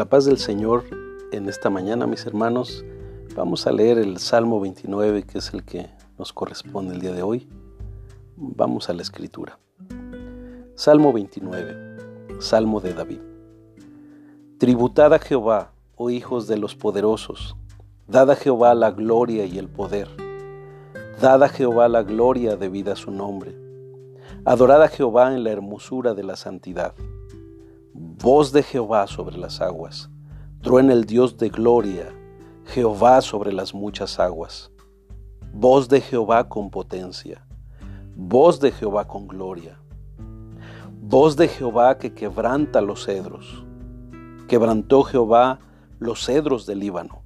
La paz del Señor en esta mañana, mis hermanos. Vamos a leer el Salmo 29, que es el que nos corresponde el día de hoy. Vamos a la escritura. Salmo 29, Salmo de David. Tributad a Jehová, oh hijos de los poderosos, dad a Jehová la gloria y el poder. Dad a Jehová la gloria debida a su nombre. Adorad a Jehová en la hermosura de la santidad Voz de Jehová sobre las aguas. Truena el Dios de gloria, Jehová sobre las muchas aguas. Voz de Jehová con potencia. Voz de Jehová con gloria. Voz de Jehová que quebranta los cedros. Quebrantó Jehová los cedros del Líbano.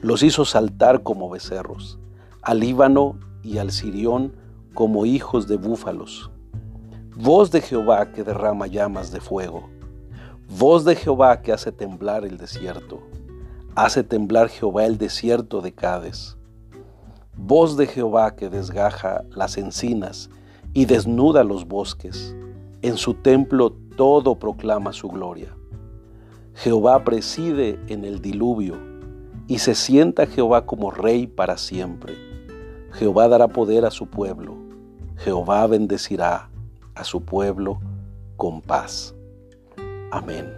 Los hizo saltar como becerros, al Líbano y al Sirión como hijos de búfalos. Voz de Jehová que derrama llamas de fuego Voz de Jehová que hace temblar el desierto. Hace temblar Jehová el desierto de Cades. Voz de Jehová que desgaja las encinas y desnuda los bosques. En su templo todo proclama su gloria. Jehová preside en el diluvio y se sienta Jehová como rey para siempre. Jehová dará poder a su pueblo. Jehová bendecirá a su pueblo con paz. Amén.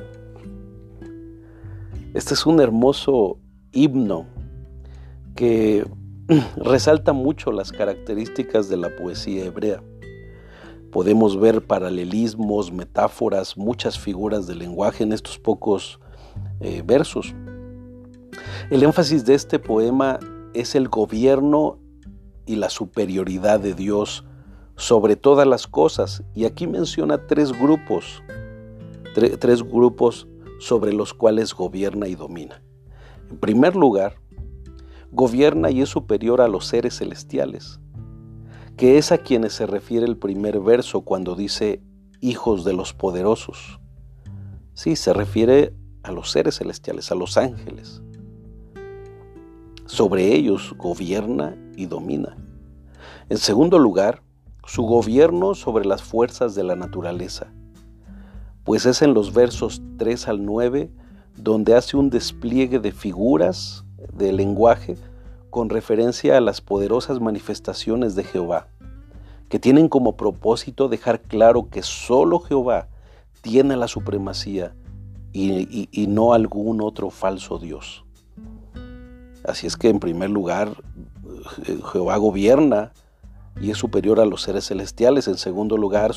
Este es un hermoso himno que resalta mucho las características de la poesía hebrea. Podemos ver paralelismos, metáforas, muchas figuras del lenguaje en estos pocos eh, versos. El énfasis de este poema es el gobierno y la superioridad de Dios sobre todas las cosas. Y aquí menciona tres grupos tres grupos sobre los cuales gobierna y domina. En primer lugar, gobierna y es superior a los seres celestiales, que es a quienes se refiere el primer verso cuando dice hijos de los poderosos. Sí, se refiere a los seres celestiales, a los ángeles. Sobre ellos gobierna y domina. En segundo lugar, su gobierno sobre las fuerzas de la naturaleza pues es en los versos 3 al 9 donde hace un despliegue de figuras de lenguaje con referencia a las poderosas manifestaciones de Jehová, que tienen como propósito dejar claro que solo Jehová tiene la supremacía y, no algún otro falso Dios. Así es que en primer lugar Jehová gobierna y es superior a los seres celestiales. En segundo lugar,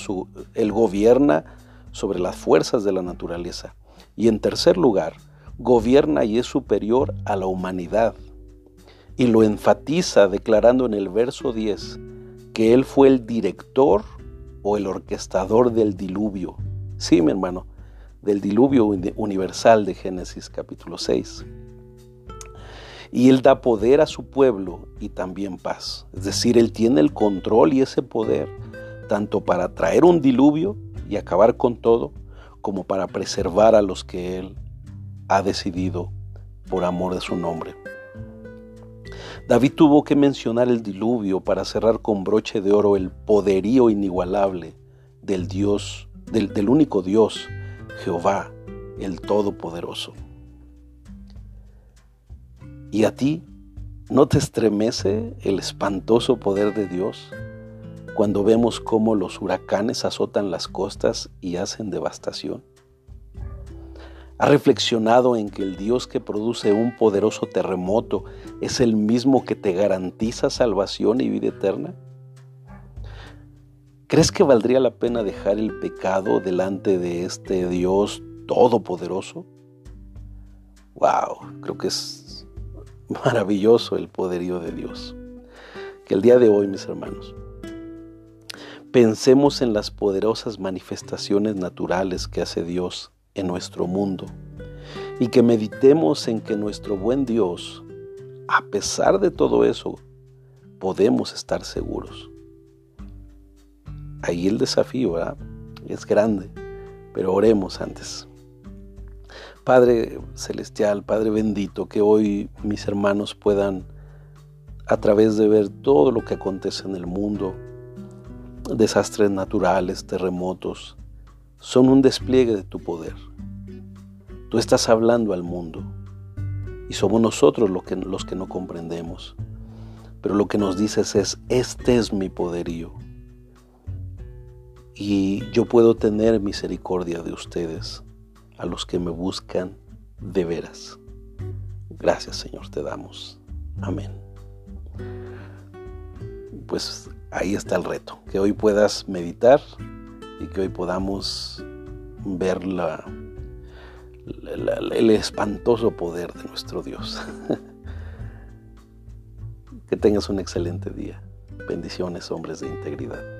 Él gobierna sobre las fuerzas de la naturaleza. Y en tercer lugar, gobierna y es superior a la humanidad. Y lo enfatiza declarando en el verso 10 que Él fue el director o el orquestador del diluvio. Sí, mi hermano, del diluvio universal de Génesis capítulo 6. Y Él da poder a su pueblo y también paz. Es decir, Él tiene el control y ese poder tanto para traer un diluvio y acabar con todo, como para preservar a los que Él ha decidido por amor de su nombre. David tuvo que mencionar el diluvio para cerrar con broche de oro el poderío inigualable del Dios, del, del único Dios, Jehová, el Todopoderoso. ¿Y a ti no te estremece el espantoso poder de Dios? Cuando vemos cómo los huracanes azotan las costas y hacen devastación? ¿Ha reflexionado en que el Dios que produce un poderoso terremoto es el mismo que te garantiza salvación y vida eterna? ¿Crees que valdría la pena dejar el pecado delante de este Dios todopoderoso? Wow, creo que es maravilloso el poderío de Dios. Que el día de hoy, mis hermanos, Pensemos en las poderosas manifestaciones naturales que hace Dios en nuestro mundo y que meditemos en que nuestro buen Dios, a pesar de todo eso, podemos estar seguros. Ahí el desafío es grande, pero oremos antes. Padre Celestial, Padre bendito, que hoy mis hermanos puedan, a través de ver todo lo que acontece en el mundo, desastres naturales, terremotos, son un despliegue de tu poder. Tú estás hablando al mundo y somos nosotros los que, los que no comprendemos. Pero lo que nos dices es, este es mi poderío y yo puedo tener misericordia de ustedes, a los que me buscan de veras. Gracias Señor, te damos. Amén. Pues ahí está el reto, que hoy puedas meditar y que hoy podamos ver la, el espantoso poder de nuestro Dios. que tengas un excelente día. Bendiciones, hombres de integridad.